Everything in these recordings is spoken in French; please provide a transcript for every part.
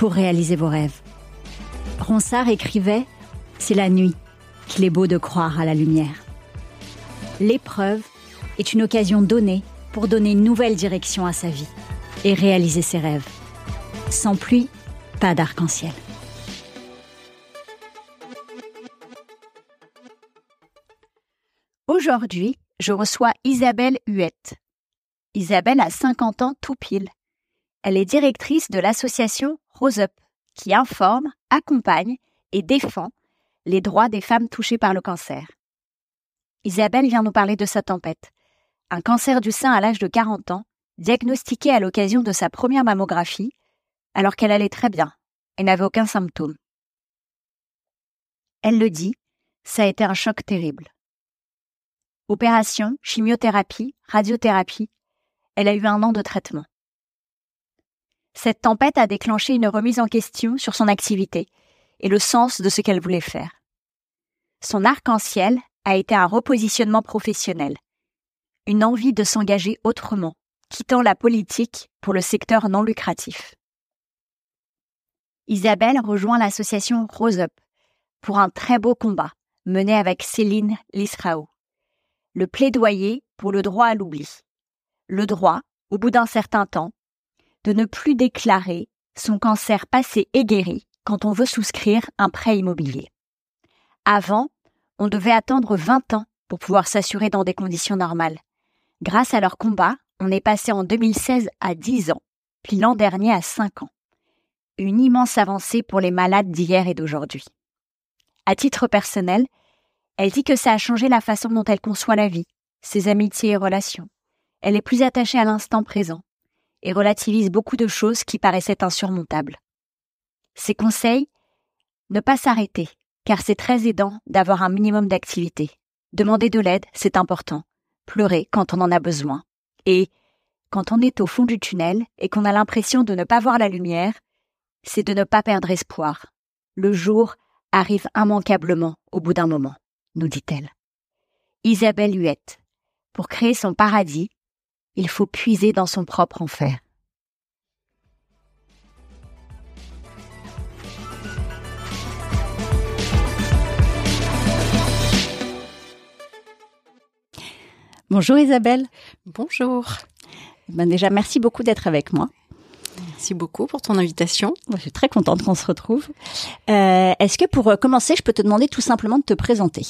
pour réaliser vos rêves. Ronsard écrivait C'est la nuit qu'il est beau de croire à la lumière. L'épreuve est une occasion donnée pour donner une nouvelle direction à sa vie et réaliser ses rêves. Sans pluie, pas d'arc-en-ciel. Aujourd'hui, je reçois Isabelle Huette. Isabelle a 50 ans tout pile. Elle est directrice de l'association Rose Up, qui informe, accompagne et défend les droits des femmes touchées par le cancer. Isabelle vient nous parler de sa tempête. Un cancer du sein à l'âge de 40 ans, diagnostiqué à l'occasion de sa première mammographie, alors qu'elle allait très bien et n'avait aucun symptôme. Elle le dit, ça a été un choc terrible. Opération, chimiothérapie, radiothérapie, elle a eu un an de traitement. Cette tempête a déclenché une remise en question sur son activité et le sens de ce qu'elle voulait faire. Son arc-en-ciel a été un repositionnement professionnel, une envie de s'engager autrement, quittant la politique pour le secteur non lucratif. Isabelle rejoint l'association Rose Up pour un très beau combat mené avec Céline Lisrao. Le plaidoyer pour le droit à l'oubli. Le droit, au bout d'un certain temps, de ne plus déclarer son cancer passé et guéri quand on veut souscrire un prêt immobilier. Avant, on devait attendre 20 ans pour pouvoir s'assurer dans des conditions normales. Grâce à leur combat, on est passé en 2016 à 10 ans, puis l'an dernier à 5 ans. Une immense avancée pour les malades d'hier et d'aujourd'hui. À titre personnel, elle dit que ça a changé la façon dont elle conçoit la vie, ses amitiés et relations. Elle est plus attachée à l'instant présent et relativise beaucoup de choses qui paraissaient insurmontables. Ses conseils Ne pas s'arrêter, car c'est très aidant d'avoir un minimum d'activité. Demander de l'aide, c'est important. Pleurer quand on en a besoin. Et quand on est au fond du tunnel et qu'on a l'impression de ne pas voir la lumière, c'est de ne pas perdre espoir. Le jour arrive immanquablement au bout d'un moment, nous dit-elle. Isabelle Huette. Pour créer son paradis, il faut puiser dans son propre enfer. Bonjour Isabelle. Bonjour. Ben déjà, merci beaucoup d'être avec moi. Merci beaucoup pour ton invitation. Je suis très contente qu'on se retrouve. Euh, Est-ce que pour commencer, je peux te demander tout simplement de te présenter?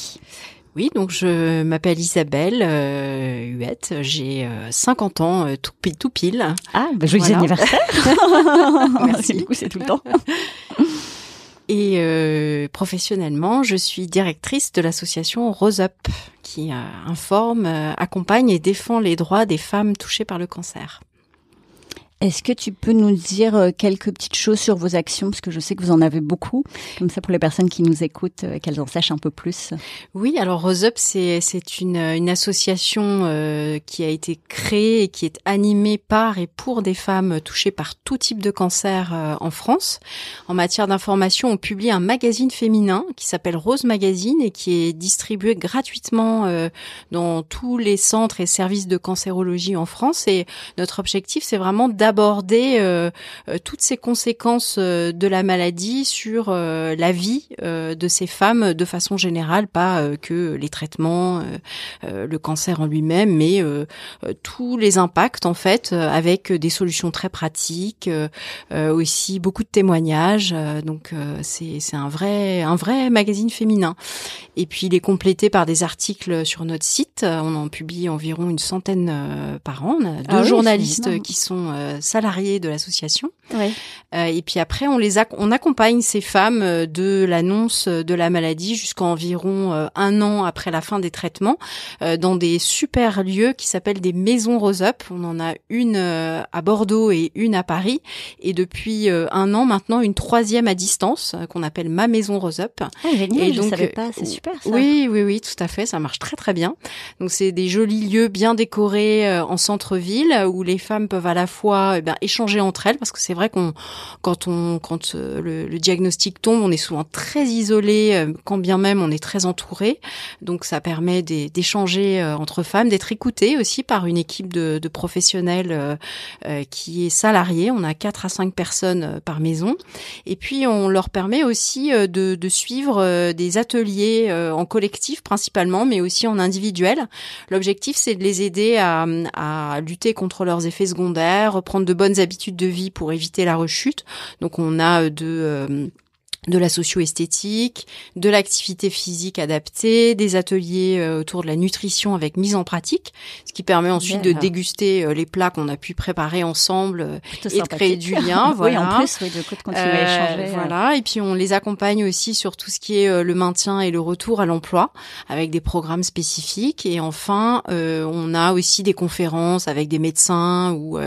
Oui, donc je m'appelle Isabelle euh, Huette, j'ai euh, 50 ans, euh, tout, pile, tout pile. Ah, ben, joyeux Voilà. anniversaire Merci. Du coup, c'est tout le temps. Et euh, professionnellement, je suis directrice de l'association Rose Up, qui euh, informe, euh, accompagne et défend les droits des femmes touchées par le cancer. Est-ce que tu peux nous dire euh, quelques petites choses sur vos actions? Parce que je sais que vous en avez beaucoup. Comme ça, pour les personnes qui nous écoutent, euh, qu'elles en sachent un peu plus. Oui, alors Rose Up, c'est une une association euh, qui a été créée et qui est animée par et pour des femmes touchées par tout type de cancer euh, en France. En matière d'information, on publie un magazine féminin qui s'appelle Rose Magazine et qui est distribué gratuitement euh, dans tous les centres et services de cancérologie en France. Et notre objectif, c'est vraiment d'aborder toutes ces conséquences de la maladie sur la vie de ces femmes de façon générale, pas que les traitements, le cancer en lui-même, mais tous les impacts en fait, avec des solutions très pratiques, aussi beaucoup de témoignages. donc c'est c'est un vrai un vrai magazine féminin. Et puis il est complété par des articles sur notre site. On en publie environ une centaine euh, par an. On a deux ah journalistes qui sont euh, salariés de l'association. Euh, et puis après, on les on accompagne ces femmes de l'annonce de la maladie jusqu'à environ un an après la fin des traitements dans des super lieux qui s'appellent des maisons Rose Up. On en a une à Bordeaux et une à Paris. Et depuis un an maintenant, une troisième à distance qu'on appelle Ma Maison Rose Up. Ah, génial, et donc, je savais pas, c'est super ça. Oui, oui, oui, tout à fait, ça marche très très bien. Donc c'est des jolis lieux bien décorés euh, en centre-ville où les femmes peuvent à la fois eh échanger entre elles parce que c'est vrai qu'on quand on quand euh, le, diagnostic tombe, on est souvent très isolé euh, quand bien même on est très entouré. Donc ça permet d'échanger entre femmes, d'être écouté aussi par une équipe de, professionnels qui est salariée. On a quatre à cinq personnes par maison et puis on leur permet aussi de, de suivre des ateliers en collectif principalement, mais aussi en individuel. L'objectif, c'est de les aider à, à, lutter contre leurs effets secondaires, reprendre de bonnes habitudes de vie pour éviter la rechute. Donc on a de euh, de la socio-esthétique, de l'activité physique adaptée, des ateliers euh, autour de la nutrition avec mise en pratique, ce qui permet ensuite de déguster euh, les plats qu'on a pu préparer ensemble euh, et de créer du lien. voilà. oui, en plus, oui, de, continuer à échanger. Voilà, et puis on les accompagne aussi sur tout ce qui est le maintien et le retour à l'emploi, avec des programmes spécifiques. Et enfin, on a aussi des conférences avec des médecins ou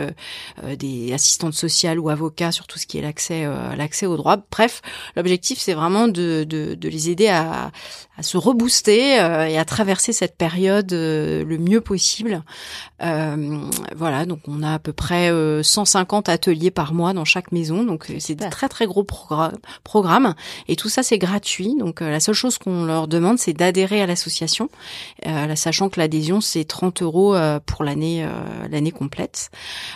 des assistantes sociales ou avocats sur tout ce qui est l'accès l'accès au droit. Bref, L'objectif, c'est vraiment de, de, de, les aider à, à se rebooster euh, et à traverser cette période euh, le mieux possible. Euh, voilà, donc on a à peu près 150 ateliers par mois dans chaque maison, donc c'est des très très gros programmes. Et tout ça, c'est gratuit. Donc la seule chose qu'on leur demande, c'est d'adhérer à l'association, sachant que l'adhésion c'est 30 euros pour l'année l'année complète.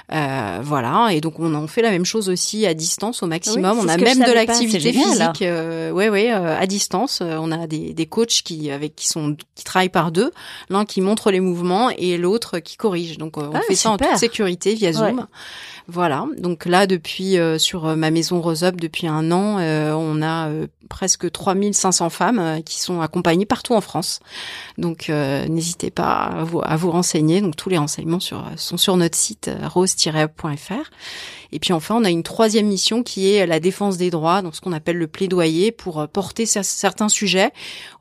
voilà, et donc on en fait la même chose aussi à distance au maximum. on a même de l'activité physique, euh, ouais, ouais, euh, à distance. Euh, on a des, des coachs qui avec qui sont qui travaillent par deux, l'un qui montre les mouvements et l'autre qui corrige. Donc on ah, fait ça en toute sécurité via Zoom. Voilà. Donc là, depuis sur ma maison Rose Up, depuis un an, on a presque 3500 femmes qui sont accompagnées partout en France. Donc n'hésitez pas à vous, renseigner. Donc tous les renseignements sont sur notre site rose-up.fr. Et puis enfin, on a une troisième mission qui est la défense des droits, donc ce qu'on appelle le plaidoyer pour euh, porter certains sujets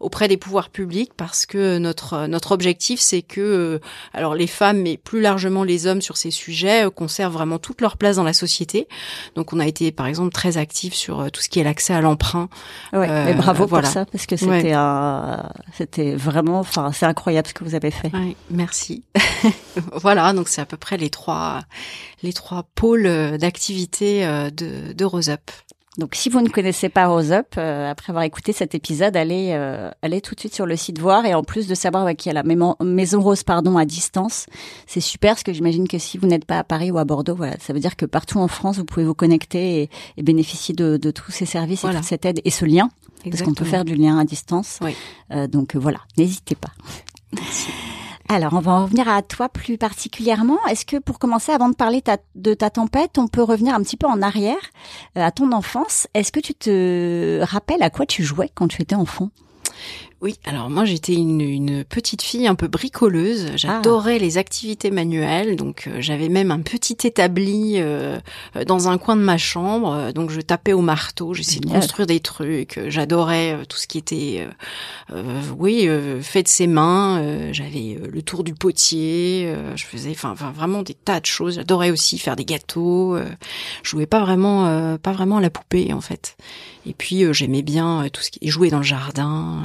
auprès des pouvoirs publics parce que notre euh, notre objectif c'est que euh, alors les femmes mais plus largement les hommes sur ces sujets conservent vraiment toute leur place dans la société. Donc on a été par exemple très actifs sur tout ce qui est l'accès à l'emprunt. Ouais, mais bravo pour ça parce que c'était un c'était vraiment enfin c'est incroyable ce que vous avez fait. Ouais, merci. voilà, donc c'est à peu près les trois les trois pôles d'activité de, de Rose Up. Donc, si vous ne connaissez pas Rose Up, euh, après avoir écouté cet épisode, allez, euh, allez tout de suite sur le site voir. Et en plus de savoir qu'il y a la maison Rose pardon à distance, c'est super parce que j'imagine que si vous n'êtes pas à Paris ou à Bordeaux, voilà, ça veut dire que partout en France, vous pouvez vous connecter et, bénéficier de, de, tous ces services et toute cette aide et ce lien, parce qu'on peut faire du lien à distance. Oui. Euh, donc voilà, n'hésitez pas. Alors, on va en revenir à toi plus particulièrement. Est-ce que pour commencer, avant de parler de ta tempête, on peut revenir un petit peu en arrière euh, à ton enfance? Est-ce que tu te rappelles à quoi tu jouais quand tu étais enfant? Oui, alors moi j'étais une, une, petite fille un peu bricoleuse. J'adorais ah. les activités manuelles, donc euh, j'avais même un petit établi euh, dans un coin de ma chambre. Donc je tapais au marteau, j'essayais de construire des trucs. J'adorais euh, tout ce qui était, oui, fait de ses mains. j'avais le tour du potier. je faisais, enfin, vraiment des tas de choses. J'adorais aussi faire des gâteaux. je jouais pas vraiment, pas vraiment à la poupée en fait. Et puis j'aimais bien tout ce qui jouer dans le jardin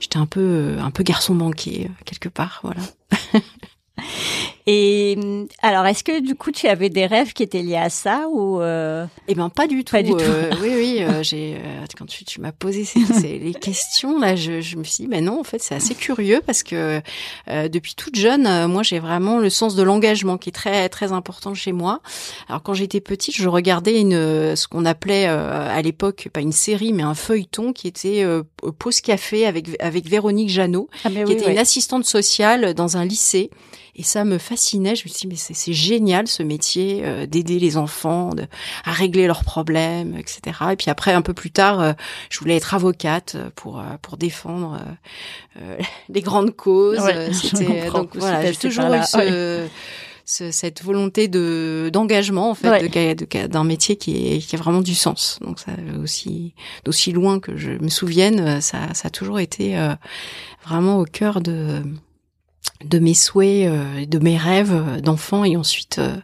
j'étais un peu un peu garçon manqué quelque part, voilà. Et alors, est-ce que du coup, tu avais des rêves qui étaient liés à ça ou euh... Eh ben, pas du tout. Pas du tout. Euh, oui, oui. euh, j'ai euh, quand tu, tu m'as posé ces, ces- les questions là, je, je me suis dit, mais non, en fait, c'est assez curieux parce que euh, depuis toute jeune, euh, moi, j'ai vraiment le sens de l'engagement qui est très très important chez moi. Alors, quand j'étais petite, je regardais une ce qu'on appelait euh, à l'époque pas une série, mais un feuilleton qui était euh, Pause café avec avec Véronique Jeannot ah, qui était une assistante sociale dans un lycée. Et ça me fascinait. Je me suis dit, mais c'est c'est génial ce métier euh, d'aider les enfants de, à régler leurs problèmes, etc. Et puis après, un peu plus tard, euh, je voulais être avocate pour euh, pour défendre euh, euh, les grandes causes. Ouais, Euh, C'était donc voilà, j'ai toujours eu ce, ce- cette volonté de d'engagement en fait Ouais. de- de- d'un métier qui est qui a vraiment du sens. Donc ça aussi d'aussi loin que je me souvienne, euh, ça ça a toujours été euh, vraiment au cœur de de mes souhaits, euh, et de mes rêves d'enfant et ensuite euh,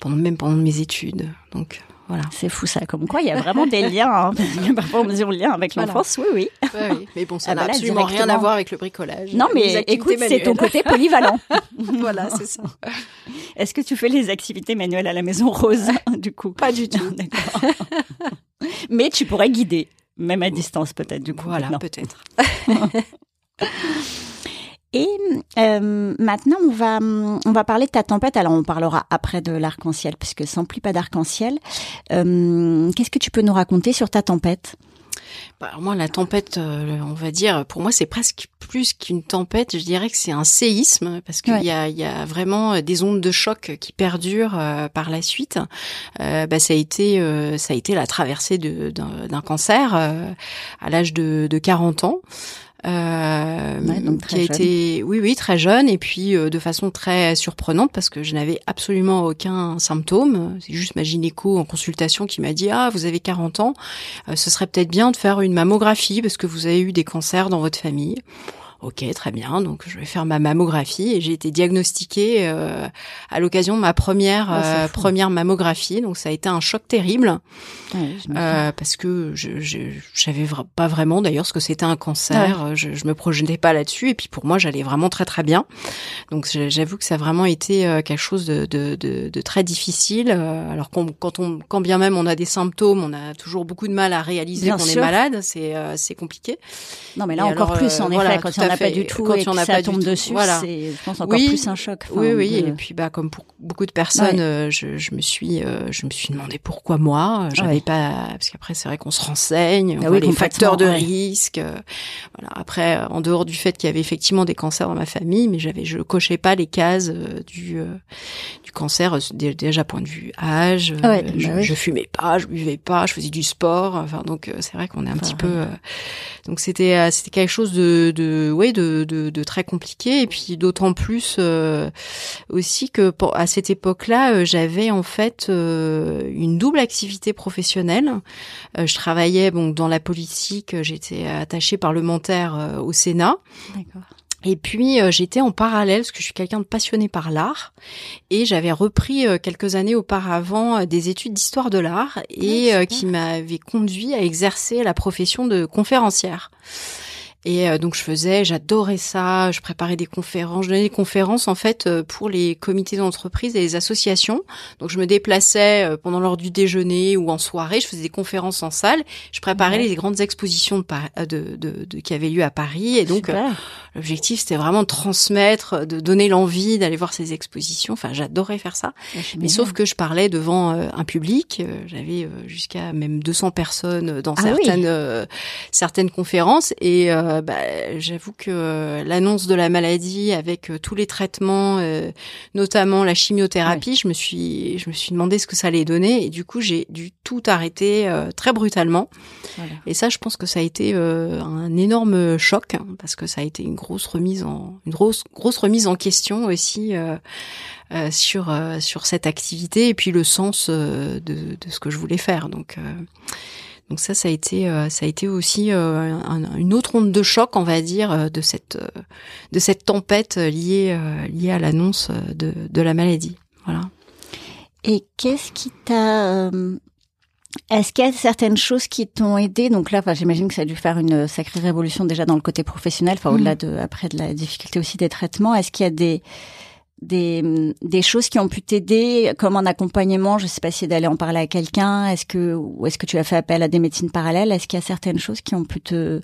pendant même pendant mes études. Donc voilà. C'est fou ça, comme quoi il y a vraiment des liens. Hein. Parfois on dit on lien avec Voilà. l'enfance, oui, oui. Ouais, oui. Mais bon, ça Ah n'a bah absolument rien à voir avec le bricolage. Non mais écoute, c'est ton côté polyvalent. voilà, c'est ça. Est-ce que tu fais les activités manuelles à la maison rose, du coup? Pas du tout. D'accord. mais tu pourrais guider, même à distance peut-être, du coup. Voilà, Non. peut-être. Et euh, maintenant, on va on va parler de ta tempête. Alors, on parlera après de l'arc-en-ciel, puisque ça n'emplit pas d'arc-en-ciel. Euh, Qu'est-ce que tu peux nous raconter sur ta tempête? Bah, moi, la tempête, euh, on va dire, pour moi, c'est presque plus qu'une tempête. Je dirais que c'est un séisme parce qu'il Ouais. y, a, il y a vraiment euh, des ondes de choc qui perdurent euh, par la suite. Euh, bah, ça a été, ça a été la traversée d'un cancer à l'âge de, de 40 ans. Euh, Ouais, donc très qui a jeune. été, oui, oui, très jeune, et puis euh, de façon très surprenante parce que je n'avais absolument aucun symptôme. C'est juste ma gynéco en consultation qui m'a dit ah vous avez 40 ans, euh, ce serait peut-être bien de faire une mammographie parce que vous avez eu des cancers dans votre famille. Ok, très bien. Donc je vais faire ma mammographie et j'ai été diagnostiquée euh, à l'occasion de ma première c'est euh, première mammographie. Donc ça a été un choc terrible Ouais, euh, parce que je je vra- pas vraiment d'ailleurs ce que c'était un cancer. Je, je me projetais pas là-dessus et puis pour moi j'allais vraiment très très bien. Donc j'avoue que ça a vraiment été euh, quelque chose de de, de, de très difficile. Euh, Alors qu'on- quand on quand bien même on a des symptômes, on a toujours beaucoup de mal à réaliser Bien qu'on est malade. C'est euh, c'est compliqué. non, mais là et encore alors, plus, en voilà, effet, quand il n'y en à a pas du tout Quand et en que a ça pas tombe dessus, Voilà. c'est, je pense, encore Oui. plus un choc. Enfin, oui, oui. de- Et puis, bah, comme pour beaucoup de personnes, Ouais. euh, je, je me suis, euh, je me suis demandé pourquoi moi. J'avais Ouais. pas, parce qu'après, c'est vrai qu'on se renseigne, on Ah oui, les facteurs de ouais. risque. euh, voilà. Après, euh, en dehors du fait qu'il y avait effectivement des cancers dans ma famille, mais j'avais, je cochais pas les cases euh, du, euh, du cancer euh, dé- déjà point de vue âge. euh, bah je, je fumais pas, je buvais pas, je faisais du sport. Enfin, donc euh, c'est vrai qu'on est un petit peu. Euh, donc c'était, euh, c'était quelque chose de, de, ouais, de, de, de très compliqué. Et puis d'autant plus. euh, aussi que pour- à cette époque-là, euh, j'avais en fait euh, une double activité professionnelle. Euh, je travaillais bon dans la politique, j'étais attachée parlementaire au Sénat. D'accord. Et puis euh, j'étais en parallèle parce que je suis quelqu'un de passionné par l'art et j'avais repris euh, quelques années auparavant euh, des études d'histoire de l'art et Ah, qui m'avaient conduit à exercer la profession de conférencière. Et euh, donc je faisais, j'adorais ça, je préparais des conférences, je donnais des conférences en fait euh, pour les comités d'entreprise et les associations. Donc je me déplaçais euh, pendant l'heure du déjeuner ou en soirée, je faisais des conférences en salle, je préparais Ouais. les grandes expositions de, de, de, de- qui avaient lieu à Paris et donc euh. L'objectif, c'était vraiment de transmettre, de donner l'envie d'aller voir ces expositions. Enfin, j'adorais faire ça. Mais sauf que je parlais devant un public. J'avais euh, jusqu'à même 200 personnes dans Ah oui. certaines euh, certaines conférences. Et euh, bah, j'avoue que euh, l'annonce de la maladie, avec euh, tous les traitements, euh, notamment la chimiothérapie, je me suis je me suis demandé ce que ça allait donner. Et du coup, j'ai dû tout arrêter euh, très brutalement. Voilà. Et ça, je pense que ça a été euh, un énorme choc hein, parce que ça a été une grosse remise en une grosse grosse remise en question aussi euh, euh, sur euh, sur cette activité et puis le sens euh, de, de ce que je voulais faire. Donc euh, donc ça, ça a été euh, ça a été aussi euh, un- une autre onde de choc, on va dire, euh, de cette de cette tempête liée liée à l'annonce de de la maladie. Voilà. Et qu'est-ce qui t'a Est-ce qu'il y a certaines choses qui t'ont aidé? Donc là, enfin, j'imagine que ça a dû faire une sacrée révolution déjà dans le côté professionnel, enfin au-delà de après de la difficulté aussi des traitements. Est-ce qu'il y a des des, des choses qui ont pu t'aider comme un accompagnement Je sais pas si d'aller en parler à quelqu'un. Est-ce que ou est-ce que tu as fait appel à des médecines parallèles Est-ce qu'il y a certaines choses qui ont pu te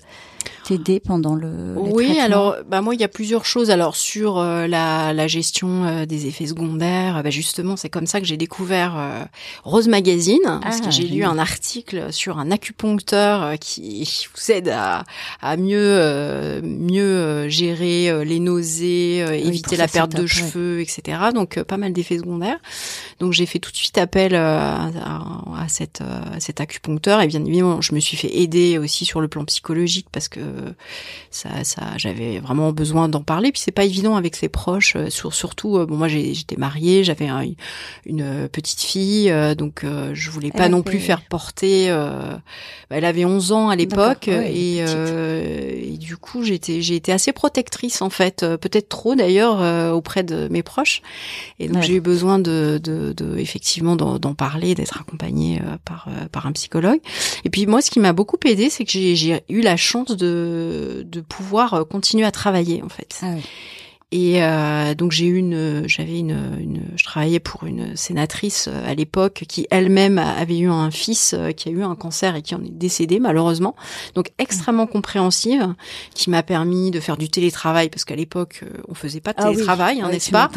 t'aider pendant le Oui, alors bah moi il y a plusieurs choses. Alors sur euh, la, la, gestion euh, des effets secondaires, bah justement c'est comme ça que j'ai découvert euh, Rose Magazine parce que ah, j'ai lu un article sur un acupuncteur qui vous aide à, à mieux mieux gérer les nausées, éviter la perte de cheveux, etc. Donc pas mal d'effets secondaires. Donc j'ai fait tout de suite appel à, à, cette, à cet acupuncteur et bien évidemment je me suis fait aider aussi sur le plan psychologique parce que ça, ça j'avais vraiment besoin d'en parler. Puis c'est pas évident avec ses proches, euh, sur, surtout euh, bon moi j'étais mariée, j'avais une petite fille, euh, donc je voulais pas non plus faire porter. Bah, elle avait 11 ans à l'époque et, et, du coup j'étais j'ai été assez protectrice en fait, peut-être trop d'ailleurs auprès de mes proches. Et donc j'ai eu besoin de, de, de effectivement d'en parler, d'être accompagnée par par un psychologue. Et puis moi ce qui m'a beaucoup aidé, c'est que j'ai eu la chance de de, pouvoir euh, continuer à travailler en fait. Ah et euh, donc j'ai eu une, j'avais une, une, je travaillais pour une sénatrice euh, à l'époque qui elle-même avait eu un fils euh, qui a eu un cancer et qui en est décédé malheureusement. Donc extrêmement compréhensive, qui m'a permis de faire du télétravail parce qu'à l'époque on faisait pas de ah télétravail, hein, n'est-ce pas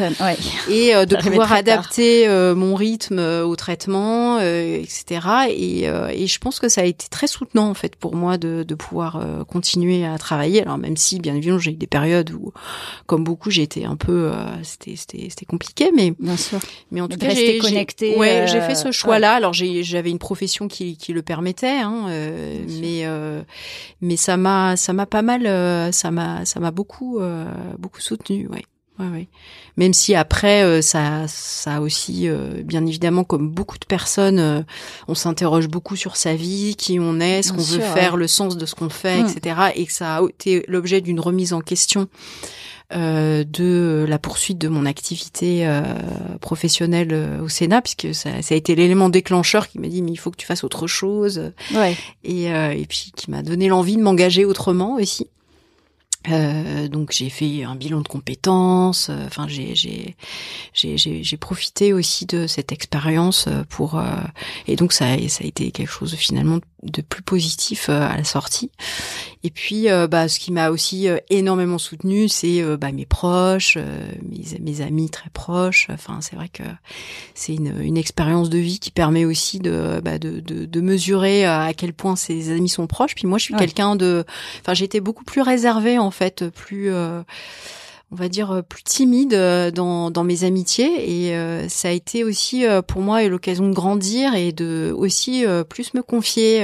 Et de pouvoir adapter mon rythme au traitement, etc. Et, et je pense que ça a été très soutenant en fait pour moi de, de pouvoir continuer à travailler. Alors même si bien évidemment j'ai eu des périodes où, comme beaucoup coup, j'ai été un peu, euh, c'était, c'était, c'était compliqué, mais bien sûr. Mais en tout cas, j'ai connecté. Ouais, j'ai fait ce euh, choix-là. Alors, j'avais une profession qui, qui le permettait, hein, euh, mais mais ça m'a, ça m'a pas mal, ça m'a, ça m'a beaucoup, beaucoup soutenu, ouais. Ouais, ouais. Même si après ça, ça aussi, bien évidemment, comme beaucoup de personnes, on s'interroge beaucoup sur sa vie, qui on est, ce qu'on veut faire, le sens de ce qu'on fait, mmh. etc. Et que ça a été l'objet d'une remise en question euh, de la poursuite de mon activité euh, professionnelle euh, au Sénat, puisque ça, ça a été l'élément déclencheur qui m'a dit mais il faut que tu fasses autre chose, ouais. et, et puis qui m'a donné l'envie de m'engager autrement aussi. Euh, donc j'ai fait un bilan de compétences. Euh, enfin j'ai j'ai j'ai j'ai profité aussi de cette expérience euh, pour et donc ça ça a été quelque chose finalement de plus positif à la sortie. Et puis bah ce qui m'a aussi énormément soutenu c'est bah, mes proches, mes mes amis très proches. Enfin c'est vrai que c'est une une expérience de vie qui permet aussi de bah, de, de, de mesurer à quel point ses amis sont proches. Puis moi je suis quelqu'un de enfin j'étais beaucoup plus réservée en fait plus euh, on va dire euh, plus timide euh, dans, dans mes amitiés. Et ça a été aussi pour moi l'occasion de grandir et de aussi plus me confier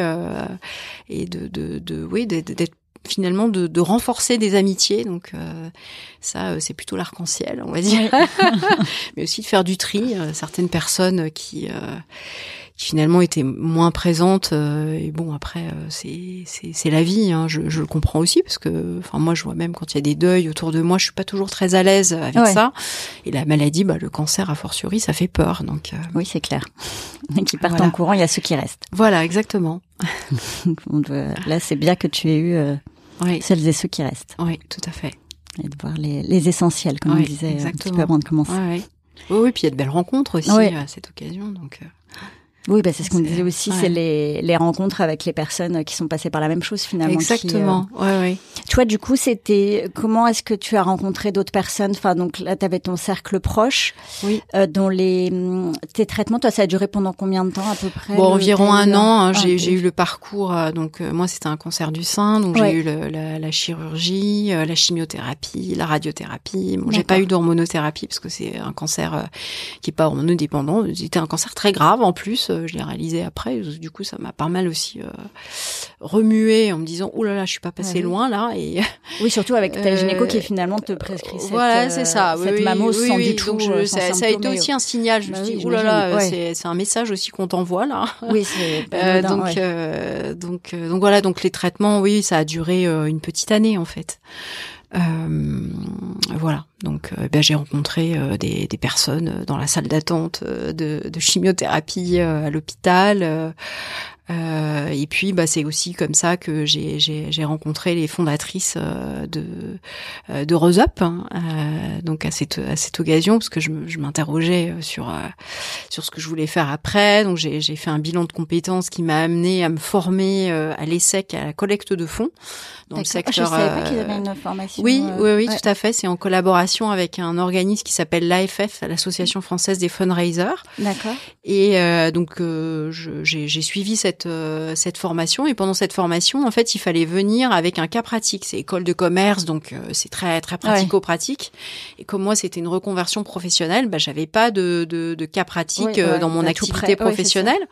et de, de, de oui d'être finalement de, de, renforcer des amitiés. Donc ça c'est plutôt l'arc-en-ciel on va dire. Mais aussi de faire du tri certaines personnes qui qui finalement était moins présente. Euh, et bon, après, euh, c'est c'est la vie. Hein, je, je, le comprends aussi parce que, enfin, moi, je vois même quand il y a des deuils autour de moi, je suis pas toujours très à l'aise avec ça. Et la maladie, bah, le cancer, a fortiori, ça fait peur. Donc euh, oui, c'est clair. Qui partent en courant, il y a ceux qui restent. Voilà, exactement. Là, c'est bien que tu aies eu oui. celles et ceux qui restent. Oui, tout à fait. Et de voir les, les essentiels, comme on disait exactement. un petit peu avant de commencer. Oui, oui. puis il y a de belles rencontres aussi à cette occasion. Donc. Oui, bah c'est ce qu'on disait aussi, c'est les, les rencontres avec les personnes qui sont passées par la même chose finalement. Exactement. Qui, euh... ouais, Tu vois, du coup, c'était comment est-ce que tu as rencontré d'autres personnes? Enfin, donc là, tu avais ton cercle proche. Oui. Euh, dont les tes traitements, toi, ça a duré pendant combien de temps à peu près Bon, environ un an. Hein, j'ai j'ai eu le parcours. Euh, donc euh, moi, c'était un cancer du sein, donc j'ai eu le, la, la, chirurgie, euh, la chimiothérapie, la radiothérapie. Bon, j'ai pas eu d'hormonothérapie parce que c'est un cancer qui est pas hormonodépendant. C'était un cancer très grave en plus je l'ai réalisé après. Du coup, ça m'a pas mal aussi euh, remué en me disant oh là là, je suis pas passée loin là. Et oui, surtout avec ta gynéco qui finalement te prescrit cette, voilà, c'est ça, cette oui, sans du tout. ça, ça, a été aussi un signal. Je me bah suis dit oh là là, c'est un message aussi qu'on t'envoie là. Oui, c'est donc donc donc voilà, donc les traitements, oui, ça a duré une petite année en fait. Euh, voilà, donc euh, ben, j'ai rencontré euh, des, personnes dans la salle d'attente de, chimiothérapie à l'hôpital. Euh, et puis, bah, c'est aussi comme ça que j'ai, j'ai, j'ai rencontré les fondatrices euh, de euh, de Rose Up, hein, euh, donc à cette à cette occasion, parce que je, je m'interrogeais sur sur ce que je voulais faire après. Donc j'ai, j'ai fait un bilan de compétences qui m'a amené à me former à l'ESSEC à la collecte de fonds dans le secteur. Je savais pas qu'ils avaient une formation. Oui, oui, oui, tout à fait. C'est en collaboration avec un organisme qui s'appelle l'AFF, l'Association française des fundraisers. D'accord. Et donc j'ai, j'ai suivi cette euh, cette formation. Et pendant cette formation en fait il fallait venir avec un cas pratique. C'est école de commerce donc euh, c'est très très pratico-pratique. Et comme moi c'était une reconversion professionnelle bah j'avais pas de, de, de cas pratique euh, dans mon activité professionnelle.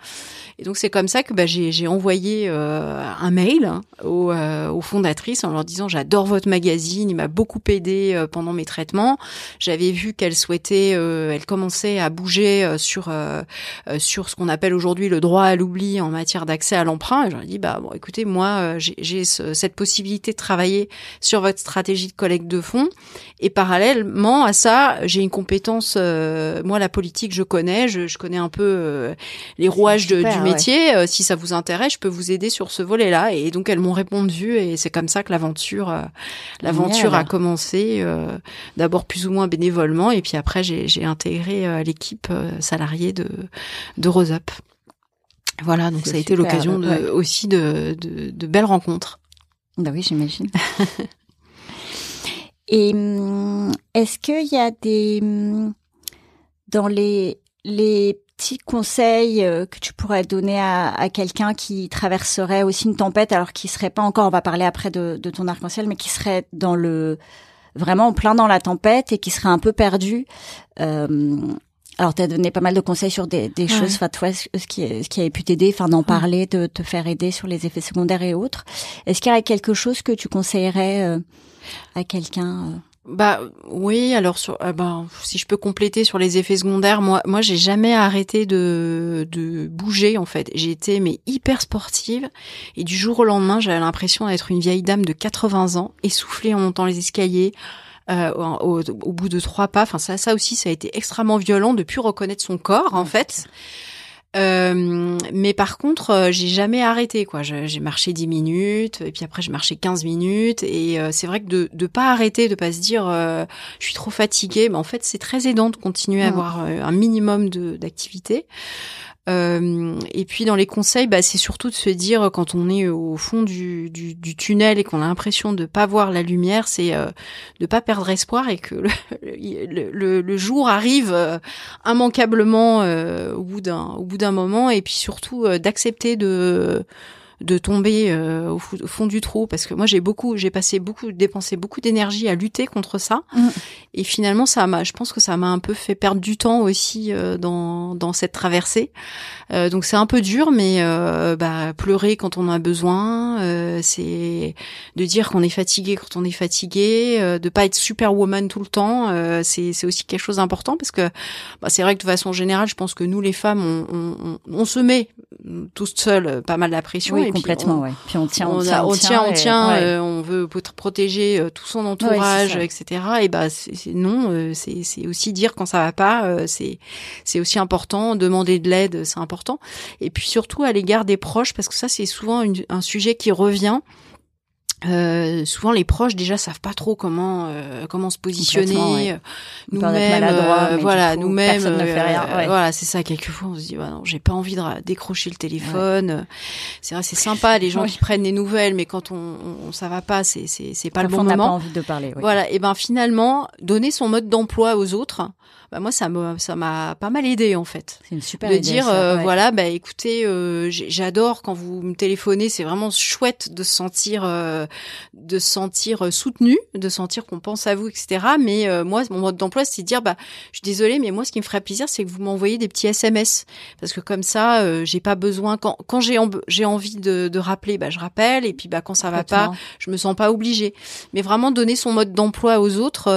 et donc c'est comme ça que bah, j'ai envoyé un mail hein, aux, aux, fondatrices en leur disant j'adore votre magazine il m'a beaucoup aidé pendant mes traitements. J'avais vu qu'elle souhaitait elle commençait à bouger sur sur ce qu'on appelle aujourd'hui le droit à l'oubli en matière d'accès à l'emprunt. Et je leur ai dit, bah bon, écoutez, moi, euh, j'ai cette possibilité de travailler sur votre stratégie de collecte de fonds. Et parallèlement à ça, j'ai une compétence. Euh, moi, la politique, je connais. Je, je connais un peu euh, les rouages du métier. si ça vous intéresse, je peux vous aider sur ce volet-là. Et donc, elles m'ont répondu. Et c'est comme ça que l'aventure, l'aventure a commencé. D'abord plus ou moins bénévolement, et puis après, j'ai intégré l'équipe salariée de de Rose Up. Voilà, donc ça a été l'occasion de, aussi de, de, de, belles rencontres. Bah oui, j'imagine. Et hum, est-ce qu'il y a des hum, dans les les petits conseils euh, que tu pourrais donner à, à quelqu'un qui traverserait aussi une tempête, alors qui serait pas encore, on va parler après de, de ton arc-en-ciel, mais qui serait dans le vraiment en plein dans la tempête et qui serait un peu perdu. Euh, alors, tu as donné pas mal de conseils sur des, des choses, enfin, toi, ce qui, ce qui avait pu t'aider, enfin, d'en parler, de te faire aider sur les effets secondaires et autres. Est-ce qu'il y a quelque chose que tu conseillerais euh, à quelqu'un euh? Bah oui, alors sur, euh, bah, si je peux compléter sur les effets secondaires, moi, moi, j'ai jamais arrêté de, de bouger en fait. J'ai été mais hyper sportive et du jour au lendemain, j'avais l'impression d'être une vieille dame de 80 ans, essoufflée en montant les escaliers, euh, au, au, bout de trois pas. Enfin, ça, ça aussi, ça a été extrêmement violent de plus reconnaître son corps, en fait. Euh, mais par contre, euh, j'ai jamais arrêté quoi. J'ai marché 10 minutes et puis après j'ai marché 15 minutes et euh, c'est vrai que de de pas arrêter, de pas se dire je suis trop fatiguée, mais en fait c'est très aidant de continuer à mmh. avoir un minimum de d'activité. Euh, et puis dans les conseils, bah, c'est surtout de se dire quand on est au fond du, tunnel et qu'on a l'impression de pas voir la lumière, c'est euh, de pas perdre espoir et que le jour arrive euh, immanquablement euh, au bout d'un au bout d'un moment. Et puis surtout d'accepter de de tomber euh, au, fond du trou parce que moi j'ai beaucoup j'ai passé beaucoup dépensé beaucoup d'énergie à lutter contre ça. Mm. et finalement ça m'a je pense que ça m'a un peu fait perdre du temps aussi euh, dans dans cette traversée. Euh, donc c'est un peu dur mais bah pleurer quand on a besoin c'est de dire qu'on est fatigué quand on est fatigué de pas être superwoman tout le temps c'est c'est aussi quelque chose d'important parce que bah, c'est vrai que de façon générale je pense que nous les femmes on, on, on, se met toutes seules pas mal la pression complètement, ouais. Puis on tient, on, tient, on, tient, on, tient, euh, on veut protéger euh, tout son entourage, etc. Et bah, c'est non, euh, c'est aussi dire quand ça va pas, c'est c'est aussi important. Demander de l'aide, c'est important. Et puis surtout à l'égard des proches, parce que ça c'est souvent un sujet qui revient. Euh, souvent les proches déjà savent pas trop comment euh, comment se positionner nous-mêmes euh, voilà nous-mêmes voilà c'est ça quelquefois on se dit bah non j'ai pas envie de décrocher le téléphone. C'est vrai c'est sympa les gens qui prennent des nouvelles mais quand on, on, ça va pas c'est c'est c'est pas le bon on moment pas envie de parler voilà et ben finalement donner son mode d'emploi aux autres bah moi ça m'a ça m'a pas mal aidé en fait. C'est une super de idée, dire euh, voilà bah écoutez euh, j'adore quand vous me téléphonez c'est vraiment chouette de se sentir euh, de se sentir soutenu de sentir qu'on pense à vous etc mais moi mon mode d'emploi c'est de dire bah je suis désolée mais moi ce qui me ferait plaisir c'est que vous m'envoyez des petits SMS parce que comme ça j'ai pas besoin quand quand j'ai j'ai envie de, de rappeler bah je rappelle. Et puis bah quand ça va pas je me sens pas obligée. Mais vraiment donner son mode d'emploi aux autres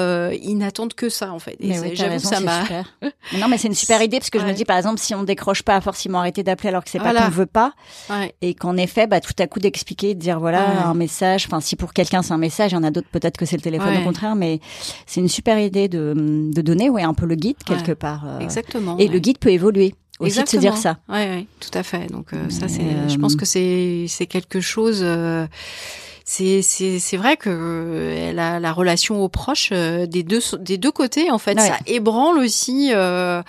ils n'attendent que ça en fait. Et j'avoue ça non, mais c'est une super idée parce que je me dis, par exemple, si on décroche pas, forcément arrêter d'appeler alors que c'est pas qu'on veut pas. Et qu'en effet, bah, tout à coup d'expliquer, de dire, voilà, un message. Enfin, si pour quelqu'un c'est un message, il y en a d'autres peut-être que c'est le téléphone au contraire, mais c'est une super idée de, de donner, ouais, un peu le guide quelque part. Euh. Exactement. Et le guide peut évoluer. aussi de se dire ça. Oui, ouais, tout à fait. Donc ça, c'est, je pense que c'est c'est quelque chose c'est c'est c'est vrai que euh, la, la relation aux proches euh, des deux des deux côtés en fait ça ébranle aussi euh,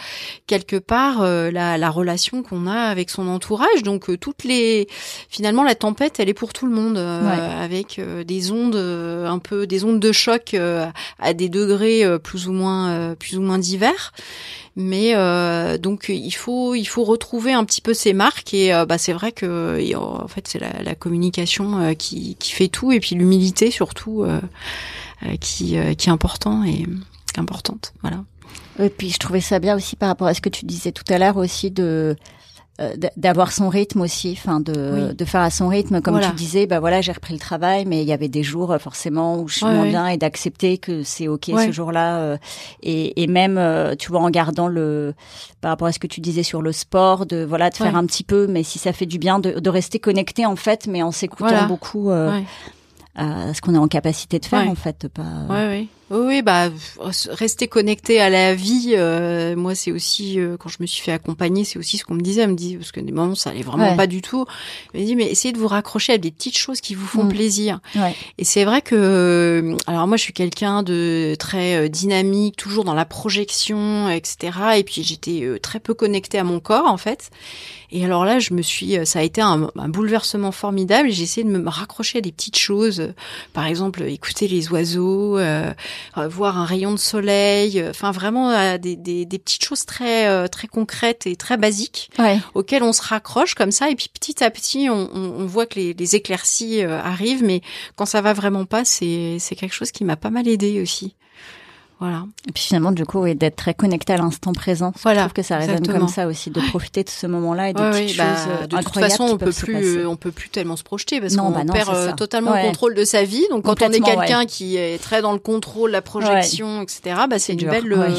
quelque part la, la relation qu'on a avec son entourage. Donc toutes les finalement la tempête elle est pour tout le monde avec des ondes un peu des ondes de choc à des degrés plus ou moins plus ou moins divers mais euh, donc il faut il faut retrouver un petit peu ces marques et euh, bah c'est vrai que en fait c'est la, communication euh, qui, qui fait tout et puis l'humilité surtout euh, qui qui est important et importante voilà. Et puis je trouvais ça bien aussi par rapport à ce que tu disais tout à l'heure aussi de euh, d'avoir son rythme aussi, enfin de, de faire à son rythme, comme tu disais, bah voilà, j'ai repris le travail, mais il y avait des jours euh, forcément où je suis moins bien et d'accepter que c'est ok ce jour-là, euh, et, et même tu vois en gardant le par rapport à ce que tu disais sur le sport, de voilà de faire un petit peu, mais si ça fait du bien, de, de rester connecté en fait, mais en s'écoutant beaucoup à ce qu'on est en capacité de faire en fait, pas. Oui, bah rester connecté à la vie. Euh, moi, c'est aussi euh, quand je me suis fait accompagner, c'est aussi ce qu'on me disait. Elle me dit parce que des moments ça allait vraiment pas du tout. Elle me dit mais essayez de vous raccrocher à des petites choses qui vous font mm. plaisir. Ouais. Et c'est vrai que euh, alors moi je suis quelqu'un de très dynamique, toujours dans la projection, etc. Et puis j'étais très peu connectée à mon corps en fait. Et alors là, je me suis, ça a été un, un bouleversement formidable. J'ai essayé de me raccrocher à des petites choses, par exemple écouter les oiseaux. Euh, voir un rayon de soleil, euh, enfin vraiment euh, des, des, des, petites choses très très concrètes et très basiques auxquelles on se raccroche comme ça. Et puis petit à petit on, on, voit que les, les éclaircies arrivent, mais quand ça va vraiment pas, c'est c'est quelque chose qui m'a pas mal aidé aussi. Voilà. Et puis finalement, du coup, d'être très connecté à l'instant présent. Voilà, je trouve que ça résonne comme ça aussi, de profiter de ce moment-là et des petites bah, choses De toute façon, on peut plus, on peut plus tellement se projeter parce qu'on bah perd euh, totalement le contrôle de sa vie. Donc quand on est quelqu'un qui est très dans le contrôle, la projection, etc., bah c'est une belle. Euh,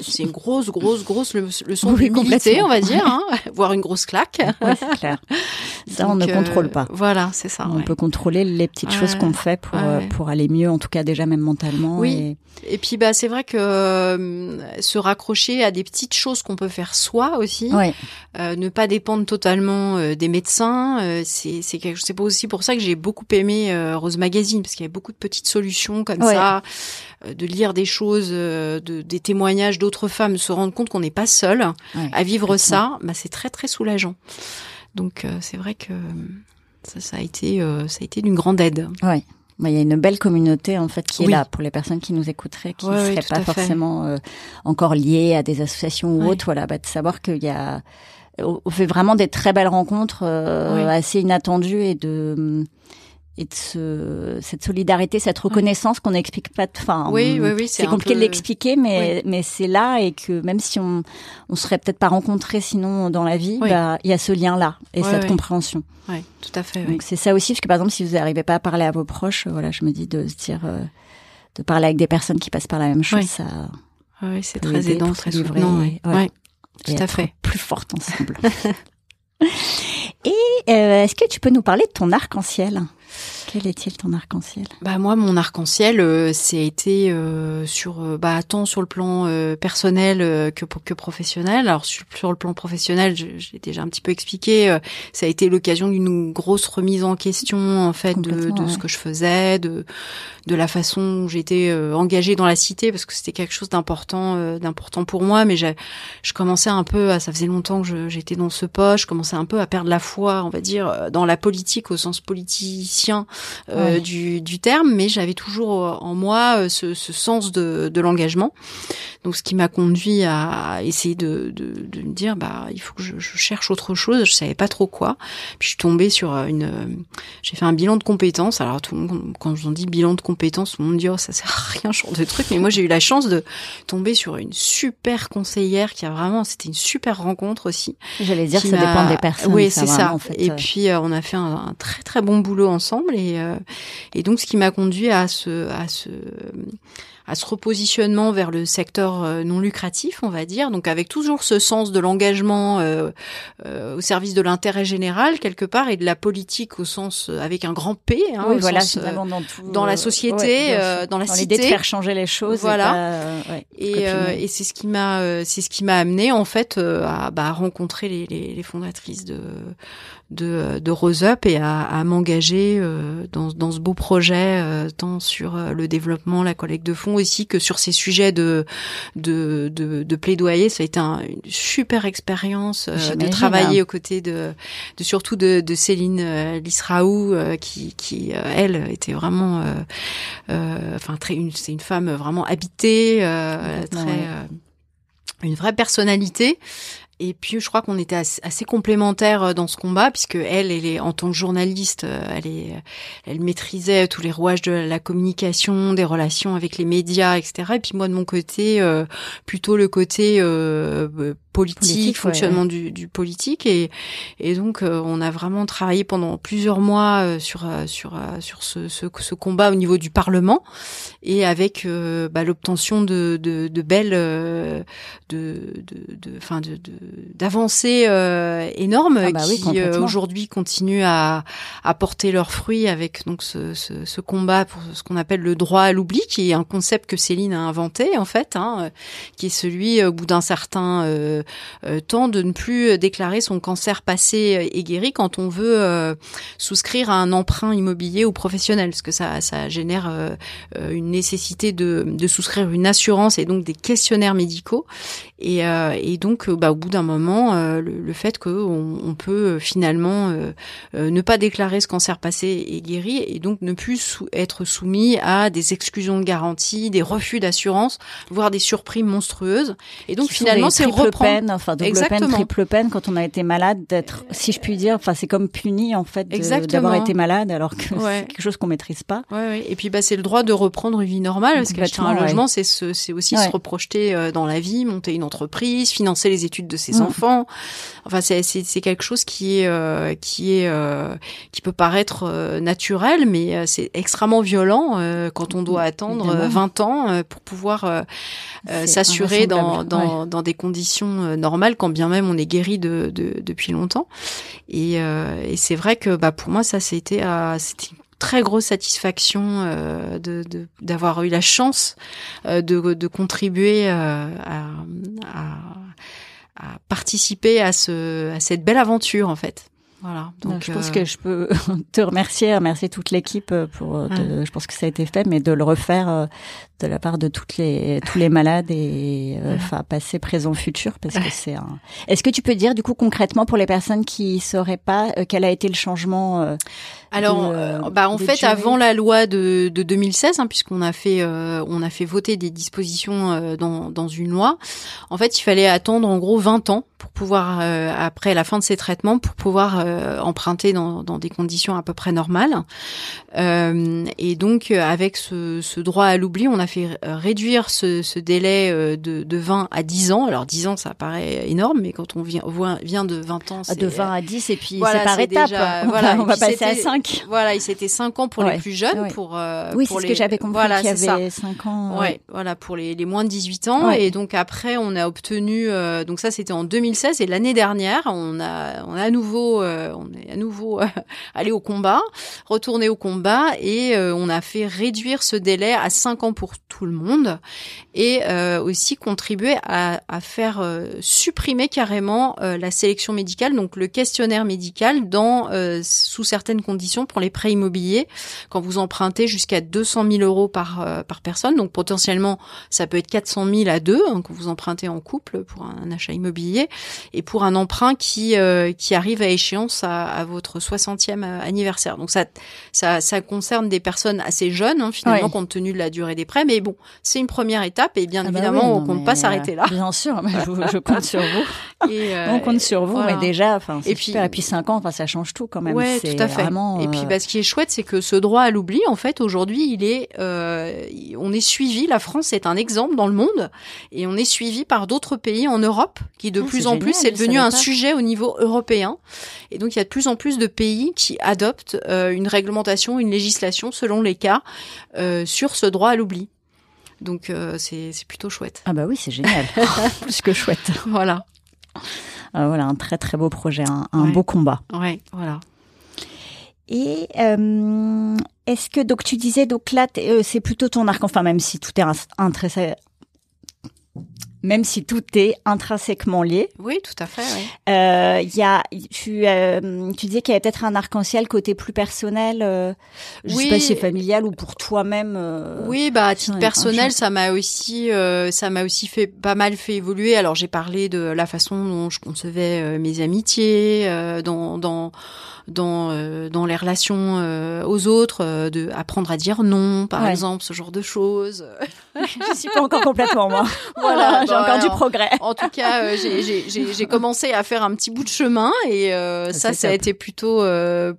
c'est une grosse, grosse, grosse leçon oui, d'humilité, on va dire, hein, voire une grosse claque. Oui, c'est clair. Ça, on ne contrôle pas. Euh, voilà, c'est ça. On peut contrôler les petites choses qu'on fait pour pour aller mieux, en tout cas déjà même mentalement. Oui. Et, puis bah c'est vrai que euh, se raccrocher à des petites choses qu'on peut faire soi aussi, euh, ne pas dépendre totalement euh, des médecins, euh, c'est c'est quelque c'est aussi pour ça que j'ai beaucoup aimé Rose Magazine parce qu'il y avait beaucoup de petites solutions comme ça, de lire des choses, de, des témoignages d'autres femmes, se rendre compte qu'on n'est pas seul à vivre ça, bah c'est très très soulageant. Donc c'est vrai que ça, ça a été ça a été d'une grande aide. Ouais. Il y a une belle communauté en fait qui est là pour les personnes qui nous écouteraient, qui ne seraient pas forcément euh, encore liées à des associations ou autres. Voilà, bah, de savoir qu'il y a, on fait vraiment des très belles rencontres euh, assez inattendues et de et de ce, cette solidarité, cette reconnaissance qu'on n'explique pas. Enfin, oui, oui, oui, c'est compliqué de l'expliquer, mais mais c'est là et que même si on on serait peut-être pas rencontrés sinon dans la vie, bah il y a ce lien là et cette compréhension. Oui, tout à fait. Donc c'est ça aussi, parce que par exemple, si vous n'arrivez pas à parler à vos proches, voilà, je me dis de se dire euh, de parler avec des personnes qui passent par la même chose, ça. Oui, c'est très aidant, très souvent. Oui, tout à fait. Plus forte ensemble. et euh, est-ce que tu peux nous parler de ton arc-en-ciel? Quel est-il ton arc-en-ciel? Bah moi, mon arc-en-ciel, euh, c'est été euh, sur, euh, bah tant sur le plan euh, personnel que que professionnel. Alors sur, sur le plan professionnel, j'ai déjà un petit peu expliqué. ça a été l'occasion d'une grosse remise en question en fait de, de ce que je faisais, de de la façon où j'étais engagée dans la cité parce que c'était quelque chose d'important d'important pour moi. Mais je commençais un peu, ça faisait longtemps que j'étais dans ce poste, je commençais un peu à perdre la foi, on va dire, dans la politique au sens politicien euh, du, du, terme, mais j'avais toujours euh, en moi euh, ce, ce sens de, de l'engagement. Donc, ce qui m'a conduit à essayer de, de, de, me dire, bah, il faut que je, je, cherche autre chose. Je savais pas trop quoi. Puis je suis tombée sur une. J'ai fait un bilan de compétences. Alors, tout le monde, quand on dit bilan de compétences, tout le monde dit, oh, ça sert à rien, genre de truc. Mais moi, j'ai eu la chance de tomber sur une super conseillère qui a vraiment, c'était une super rencontre aussi. J'allais dire, ça dépend des personnes. Oui, c'est ça. En fait. Et puis, on a fait un, un, très très bon boulot ensemble et et, euh, et donc ce qui m'a conduit à ce, à ce à ce repositionnement vers le secteur euh, non lucratif, on va dire. Donc avec toujours ce sens de l'engagement euh, au service de l'intérêt général quelque part et de la politique au sens avec un grand P, hein, oui, voilà, sens, dans, tout, dans, la société, dans la dans cité. de faire changer les choses. Voilà. Et, et, c'est ce qui m'a, c'est ce qui m'a amené en fait à, bah, rencontrer les, les, les fondatrices de de, de Rose Up et à, à m'engager euh, dans, dans ce beau projet, euh, tant sur euh, le développement, la collecte de fonds aussi que sur ces sujets de de, de, de plaidoyer. Ça a été un, une super expérience de travailler aux côtés de, de surtout de, de Céline Lisraou qui, qui elle était vraiment, enfin très, c'est une femme vraiment habitée, très une vraie personnalité et puis je crois qu'on était assez, complémentaires euh, dans ce combat puisque elle, elle est en tant que journaliste, euh, elle est, elle maîtrisait tous les rouages de la communication, des relations avec les médias, etc. Et puis moi de mon côté, euh, plutôt le côté politique, fonctionnement Du, du, politique. Et, et donc on a vraiment travaillé pendant plusieurs mois sur sur sur ce, ce, ce, combat au niveau du Parlement et avec bah, l'obtention de, de, de belles de de enfin de, de d'avancées euh, énormes ah bah qui euh, aujourd'hui continuent à, à porter leurs fruits avec donc ce, ce, ce combat pour ce qu'on appelle le droit à l'oubli, qui est un concept que Céline a inventé en fait, hein, qui est celui au bout d'un certain euh, temps de ne plus déclarer son cancer passé et guéri quand on veut souscrire à un emprunt immobilier ou professionnel, parce que ça, ça génère une nécessité de, de souscrire une assurance et donc des questionnaires médicaux. Et, et donc, bah, au bout d'un moment euh, le, fait qu'on on peut euh, finalement euh, ne pas déclarer ce cancer passé et guéri et donc ne plus être soumis à des exclusions de garantie, des refus d'assurance, voire des surprimes monstrueuses. Et donc finalement c'est reprendre, enfin double peine, triple peine quand on a été malade d'être, si je puis dire, enfin c'est comme puni en fait d'avoir été malade alors que c'est quelque chose qu'on maîtrise pas. Ouais, ouais. Et puis bah c'est le droit de reprendre une vie normale parce qu'acheter un logement c'est c'est aussi se reprojeter dans la vie, monter une entreprise, financer les études de ses enfants. Enfin, c'est c'est quelque chose qui est euh, qui est euh, qui peut paraître euh, naturel, mais c'est extrêmement violent quand on doit attendre 20 ans pour pouvoir s'assurer dans dans, dans des conditions normales, quand bien même on est guéri de, de depuis longtemps. Et, et c'est vrai que bah pour moi ça c'était c'était une très grosse satisfaction euh, de d'avoir eu la chance euh, de, de contribuer euh, à, à, à participer à ce à cette belle aventure en fait. Voilà. Donc, je pense euh, que je peux te remercier, remercier toute l'équipe pour. De, je pense que ça a été fait, mais de le refaire euh, de la part de toutes les tous les malades et euh, enfin passé, présent, futur, parce que c'est un. Est-ce que tu peux dire du coup concrètement pour les personnes qui sauraient pas quel a été le changement Alors, bah en fait, avant la loi de, de 2016, hein, puisqu'on a fait on a fait voter des dispositions dans dans une loi. En fait, il fallait attendre en gros 20 ans pour pouvoir après la fin de ces traitements pour pouvoir euh, emprunter dans, dans, des conditions à peu près normales. Euh, et donc, euh, avec ce, ce droit à l'oubli, on a fait réduire ce, ce délai de, de 20 à 10 ans. Alors, 10 ans, ça paraît énorme, mais quand on vient, vient de 20 ans, c'est... De 20 à 10, et puis c'est par étapes. on voilà, on va passer à 5. Voilà, il s'était 5 ans pour les plus jeunes. Pour, oui, c'est ce que j'avais compris, voilà, qu'il y avait 5 ans. Ouais, voilà, pour les, les moins de 18 ans. Et donc, après, on a obtenu... donc ça, c'était en 2016. Et l'année dernière, on a, on a à nouveau euh, on est à nouveau euh, allé au combat, retourné au combat et euh, on a fait réduire ce délai à 5 ans pour tout le monde et aussi contribuer à, à faire supprimer carrément la sélection médicale, donc le questionnaire médical dans sous certaines conditions pour les prêts immobiliers quand vous empruntez jusqu'à 200 000 euros par par personne, donc potentiellement ça peut être 400 000 à deux hein, quand vous empruntez en couple pour un achat immobilier et pour un emprunt qui qui arrive à échéance à, votre 60e anniversaire. Donc ça, ça, ça concerne des personnes assez jeunes hein, finalement compte tenu de la durée des prêts. Mais bon, c'est une première étape et bien ah bah évidemment on compte pas s'arrêter là. Bien sûr, mais je, compte sur vous. Et euh, on compte sur vous, mais déjà, enfin, et puis, et puis cinq ans, enfin, ça change tout quand même. Ouais, tout à et puis, euh, bah, ce qui est chouette, c'est que ce droit à l'oubli, en fait, aujourd'hui, il est, euh, on est suivi. La France est un exemple dans le monde, et on est suivi par d'autres pays en Europe, qui de ah, plus en plus, c'est devenu un sujet au niveau européen. Et donc il y a de plus en plus de pays qui adoptent euh, une réglementation, une législation selon les cas euh, sur ce droit à l'oubli. Donc c'est c'est plutôt chouette. Ah bah oui, c'est génial, plus que chouette. Voilà. Ah, voilà un très très beau projet, un, un beau combat. Ouais, voilà. Et euh, est-ce que donc tu disais donc là euh, c'est plutôt ton arc enfin même si tout est intrinsèquement même si tout est intrinsèquement lié. Oui, tout à fait. Il euh, y a, tu, euh, tu disais qu'il y avait peut-être un arc-en-ciel côté plus personnel. Euh, je oui. sais pas si c'est familial ou pour toi-même. Euh, oui, bah à titre personnel, ça m'a aussi, euh, ça m'a aussi fait pas mal fait évoluer. Alors j'ai parlé de la façon dont je concevais mes amitiés, dans, dans dans euh, dans les relations euh, aux autres, euh, de apprendre à dire non, par exemple, ce genre de choses. je suis pas encore complètement moi. Voilà, j'ai encore du progrès. En tout cas, j'ai commencé à faire un petit bout de chemin et ça, ça a été plutôt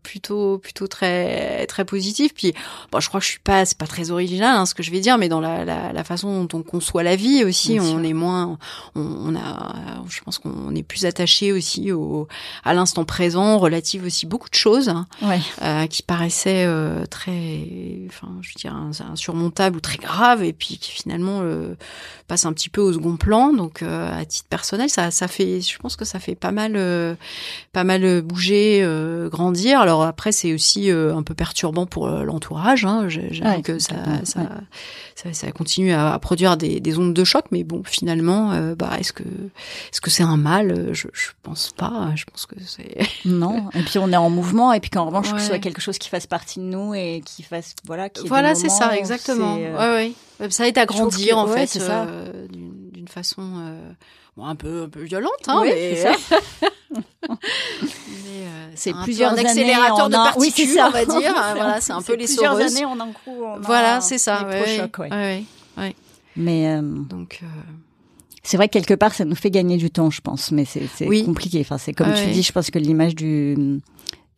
plutôt plutôt très très positif. Puis, bon, je crois que je suis pas c'est pas très original hein, ce que je vais dire, mais dans la, la, la façon dont on conçoit la vie aussi, on est moins, on, on, a, je pense qu'on est plus attaché aussi au à l'instant présent, relative aussi beaucoup de choses hein, euh, qui paraissaient euh, très, enfin, je veux dire, insurmontables ou très graves, et puis qui finalement euh, passent un petit peu au second plan. Donc, à titre personnel, ça, ça fait, je pense que ça fait pas mal, pas mal bouger, grandir. Alors après, c'est aussi un peu perturbant pour l'entourage. Hein. J'avoue que ça, ça, ça, ça, continue à, à produire des, des, ondes de choc, mais bon, finalement, bah, est-ce que, est-ce que c'est un mal? Je, je pense pas. Je pense que c'est non. Et puis on est en mouvement et puis qu'en revanche que ce soit quelque chose qui fasse partie de nous et qui fasse voilà qui voilà c'est ça exactement ouais, ouais. Ça aide à grandir en fait euh, d'une façon euh, bon, un peu un peu violente hein oui, mais c'est ça euh, plusieurs un accélérateur de particules oui, on va dire voilà c'est un peu les plusieurs années en un coup voilà c'est ça ouais, ouais. ouais. mais euh, donc c'est vrai que quelque part, ça nous fait gagner du temps, je pense, mais c'est oui. compliqué. Enfin, c'est comme tu dis, je pense que l'image du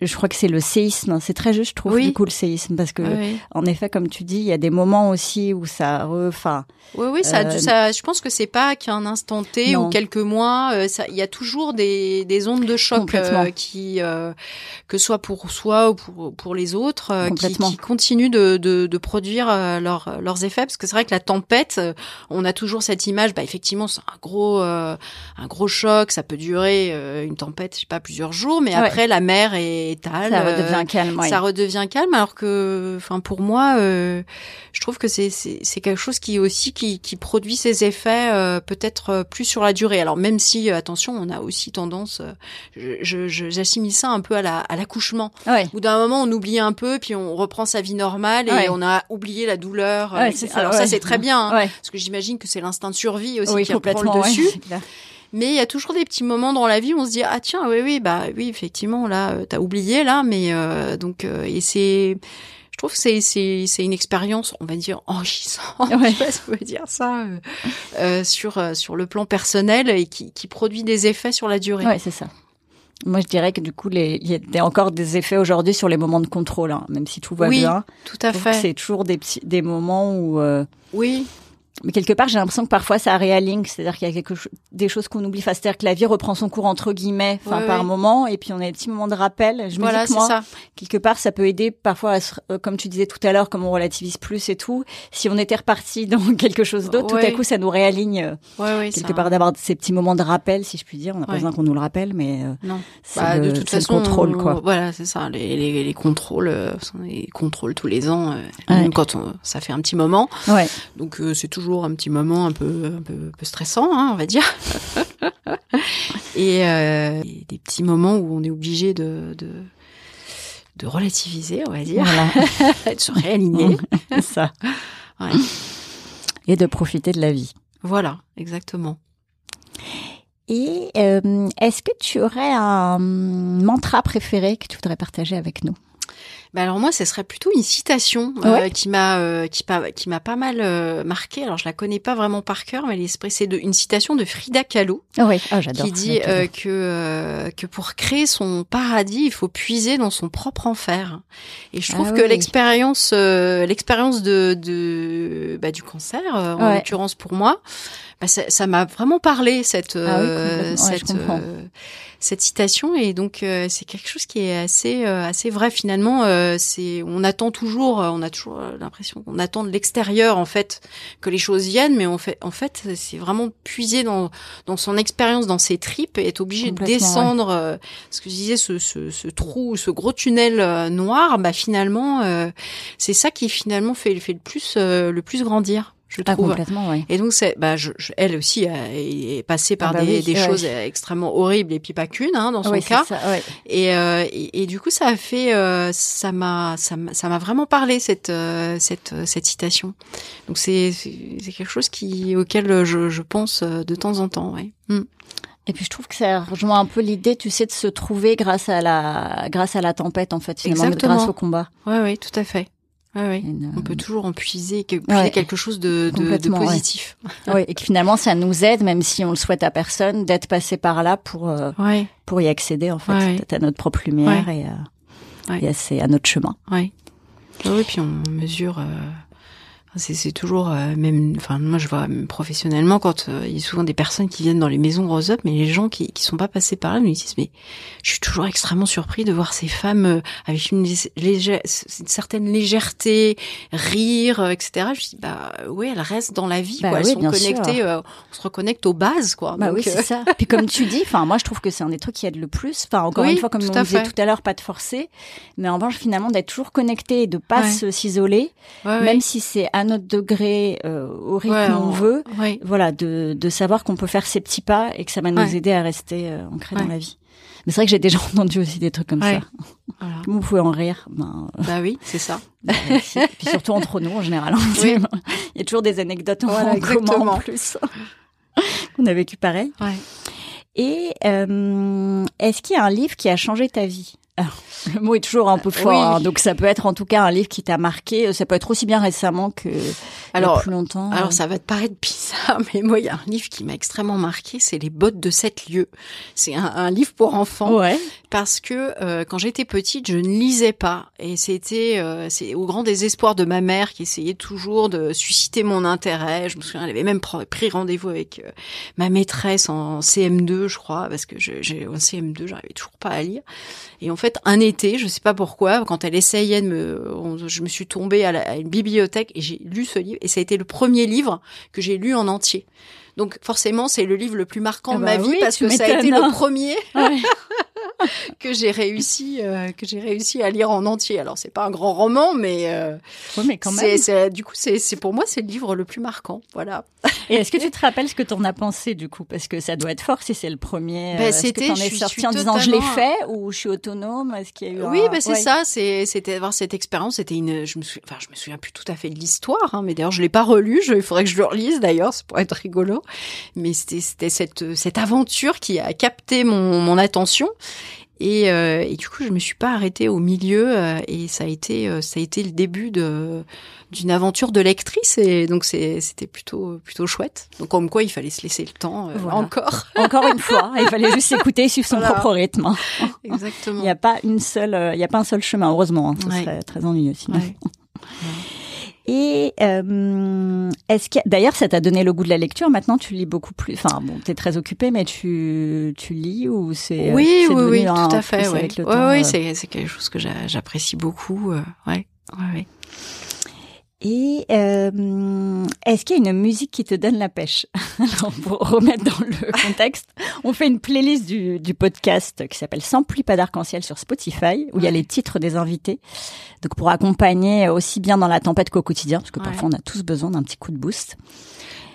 je crois que c'est le séisme. C'est très juste, je trouve, du coup, le séisme. Parce que, en effet, comme tu dis, il y a des moments aussi où ça, enfin. Oui, oui, ça, euh, ça, je pense que c'est pas qu'un instant T ou quelques mois. Euh, il y a toujours des, des ondes de choc euh, qui, que soit pour soi ou pour, pour les autres, qui, qui, continuent de, de, de produire leur, leurs effets. Parce que c'est vrai que la tempête, on a toujours cette image. Bah, effectivement, c'est un gros, un gros choc. Ça peut durer une tempête, je sais pas, plusieurs jours. Mais après, la mer est ça redevient calme. Ça redevient calme, alors que, enfin, pour moi, euh, je trouve que c'est c'est quelque chose qui aussi qui, qui produit ses effets euh, peut-être euh, plus sur la durée. Alors même si, attention, on a aussi tendance, je j'assimile ça un peu à la à l'accouchement. Ouais. Où d'un moment on oublie un peu, puis on reprend sa vie normale et on a oublié la douleur. alors ça c'est très bien, hein, parce que j'imagine que c'est l'instinct de survie aussi qui prend le dessus. Mais il y a toujours des petits moments dans la vie où on se dit ah tiens oui oui bah oui effectivement là euh, t'as oublié là mais euh, donc euh, et c'est je trouve que c'est c'est c'est une expérience on va dire enrichissante ouais. je sais pas si on peut dire ça sur sur le plan personnel et qui qui produit des effets sur la durée. Ouais c'est ça. Moi, je dirais que du coup, les, il y a encore des effets aujourd'hui sur les moments de contrôle, hein, même si tout va oui, bien. tout à fait. C'est toujours des petits, des moments où. oui mais quelque part, j'ai l'impression que parfois ça réaligne, c'est-à-dire qu'il y a quelque chose, des choses qu'on oublie. Enfin, c'est-à-dire que la vie reprend son cours entre guillemets, enfin par moment, et puis on a des petits moments de rappel. Je me voilà, dis que moi, ça. quelque part, ça peut aider parfois, à se, euh, comme tu disais tout à l'heure, comme on relativise plus et tout. Si on était reparti dans quelque chose d'autre, tout à coup, ça nous réaligne. Euh, quelque part, d'avoir ces petits moments de rappel, si je puis dire. On n'a pas besoin qu'on nous le rappelle, mais euh, non. bah, de toute façon, le contrôle, quoi. Voilà, c'est ça. Les, les, les contrôles, les contrôles tous les ans, même quand on, ça fait un petit moment. Ouais. Donc c'est toujours un petit moment un peu, un peu, un peu stressant, hein, on va dire. et, euh, des petits moments où on est obligé de, de, de relativiser, on va dire, voilà. de se réaligner. ça. Ouais. Et de profiter de la vie. Voilà, exactement. Et euh, est-ce que tu aurais un mantra préféré que tu voudrais partager avec nous? Bah alors moi, ce serait plutôt une citation euh, qui m'a euh, qui, qui m'a pas mal euh, marqué. Alors je la connais pas vraiment par cœur, mais c'est de une citation de Frida Kahlo. Ah oui, oh, j'adore. Qui dit que que pour créer son paradis, il faut puiser dans son propre enfer. Et je trouve ah que l'expérience l'expérience de, de bah, du cancer, en l'occurrence pour moi, bah, ça m'a vraiment parlé cette ah cette cette citation et donc euh, c'est quelque chose qui est assez euh, assez vrai finalement. Euh, c'est on attend toujours, on a toujours l'impression qu'on attend de l'extérieur en fait que les choses viennent, mais on fait en fait c'est vraiment puiser dans dans son expérience, dans ses tripes et être obligé de descendre. ce que je disais, ce, ce, ce, trou, ce gros tunnel noir, bah finalement c'est ça qui finalement fait fait le plus le plus grandir je ah, trouve. Complètement, Et donc c'est, bah, je, elle aussi est passée par ah bah des, des choses extrêmement horribles et puis pas qu'une hein, dans son cas. Ça, et, euh, et, et, du coup ça a fait, euh, ça m'a, ça m'a vraiment parlé cette euh, cette cette citation. Donc c'est c'est quelque chose qui auquel je, je pense de temps en temps, ouais. Hmm. Et puis je trouve que ça rejoint un peu l'idée, tu sais, de se trouver grâce à la grâce à la tempête en fait, finalement, Exactement. grâce au combat. Ouais, oui, tout à fait. Ouais, On peut toujours en puiser, quelque chose de, de, positif. oui, et que finalement, ça nous aide, même si on le souhaite à personne, d'être passé par là pour euh, pour y accéder en fait, à notre propre lumière et, euh, et à, à, notre chemin. Oui. Oui, puis on mesure. Euh c'est toujours euh, même, enfin moi je vois professionnellement quand euh, il y a souvent des personnes qui viennent dans les maisons Rose Up, mais les gens qui qui sont pas passés par là me disent mais je suis toujours extrêmement surpris de voir ces femmes euh, avec une, légère, une certaine légèreté, rire, etc. Je dis bah oui elles restent dans la vie, bah quoi. elles sont connectées, on se reconnecte aux bases quoi. Bah oui c'est ça. Puis comme tu dis, enfin moi je trouve que c'est un des trucs qui aide le plus. Enfin encore une fois comme on disait tout à l'heure, pas de forcer, mais en revanche finalement d'être toujours connecté et de pas s'isoler, même si c'est à notre degré euh, au rythme qu'on veut, voilà, de, de savoir qu'on peut faire ces petits pas et que ça va nous aider à rester euh, ancré dans la vie. Mais c'est vrai que j'ai déjà entendu aussi des trucs comme ça. Voilà. Vous pouvez en rire. Ben, bah oui, c'est ça. Bah, puis surtout entre nous en général. Hein. Il y a toujours des anecdotes en commun en plus. qu'on a vécu pareil. Et euh, est-ce qu'il y a un livre qui a changé ta vie? le mot est toujours un peu fort, hein. donc ça peut être en tout cas un livre qui t'a marqué. Ça peut être aussi bien récemment que alors, plus longtemps. Alors ça va te paraître bizarre, mais moi il y a un livre qui m'a extrêmement marqué, c'est Les bottes de sept lieux. C'est un, livre pour enfants, ouais. parce que euh, quand j'étais petite, je ne lisais pas, et c'était euh, c'est au grand désespoir de ma mère qui essayait toujours de susciter mon intérêt. Je me souviens, elle avait même pris rendez-vous avec euh, ma maîtresse en CM2, je crois, parce que j'ai en CM2, j'arrivais toujours pas à lire. Et en fait, un été, je sais pas pourquoi, quand elle essayait de me, je me suis tombée à, une bibliothèque et j'ai lu ce livre. Et ça a été le premier livre que j'ai lu en entier. Donc forcément, c'est le livre le plus marquant de ah ma bah vie parce que ça a été le premier que j'ai réussi euh, que j'ai réussi à lire en entier. Alors c'est pas un grand roman, mais euh, mais quand même. C'est, du coup, c'est, c'est pour moi c'est le livre le plus marquant. Voilà. Et est-ce que tu te rappelles ce que t'en as pensé du coup? Parce que ça doit être fort si c'est le premier. Ben, c'était. Est-ce que t'en es sorti en disant je l'ai fait ou je suis autonome? Est-ce qu'il y a eu Oui, ben c'est ça. C'est, c'était avoir cette expérience. C'était une. Je me souviens. Enfin, je me souviens plus tout à fait de l'histoire, hein, mais d'ailleurs je l'ai pas relu. Je... Il faudrait que je le relise d'ailleurs. Ça pourrait être rigolo. Mais c'était, c'était cette cette aventure qui a capté mon mon attention. Et, euh, et, du coup, je me suis pas arrêtée au milieu euh, et ça a été euh, ça a été le début de d'une aventure de lectrice et donc c'était plutôt plutôt chouette. Donc comme quoi, il fallait se laisser le temps encore. encore une fois, il fallait juste s'écouter, suivre son propre rythme. Exactement. Il n'y a pas une seule il y a pas un seul chemin heureusement. Hein. Ce serait très ennuyeux sinon. Et euh, est-ce que d'ailleurs ça t'a donné le goût de la lecture Maintenant tu lis beaucoup plus. Enfin bon, t'es très occupé, mais tu tu lis ou c'est euh, oui oui oui tout à fait. Ouais. oui euh c'est c'est quelque chose que j'apprécie beaucoup. Euh, ouais ouais ouais. Et euh, est-ce qu'il y a une musique qui te donne la pêche? Alors, Pour remettre dans le contexte, on fait une playlist du, du podcast qui s'appelle Sans pluie pas d'arc-en-ciel sur Spotify, où il y a les titres des invités. Donc pour accompagner aussi bien dans la tempête qu'au quotidien, parce que parfois on a tous besoin d'un petit coup de boost.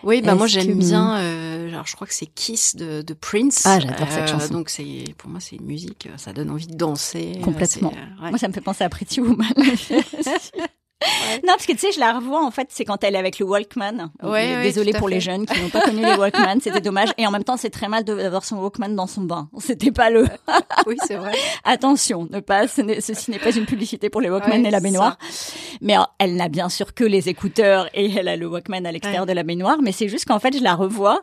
Oui, bah moi j'aime bien. Euh, alors je crois que c'est Kiss de, de Prince. Ah, j'adore cette euh, chanson. Donc c'est pour moi c'est une musique, ça donne envie de danser. Complètement. Euh, ouais. Moi ça me fait penser à Pretty Woman. Non, parce que tu sais, je la revois en fait, c'est quand elle est avec le Walkman. Ouais, Désolée pour les jeunes qui n'ont pas connu les Walkman, c'était dommage. Et en même temps, c'est très mal d'avoir son Walkman dans son bain. C'était pas le. oui, c'est vrai. Attention, ne pas. ceci n'est pas une publicité pour les Walkman et la baignoire. Mais elle n'a bien sûr que les écouteurs et elle a le Walkman à l'extérieur de la baignoire. Mais c'est juste qu'en fait, je la revois.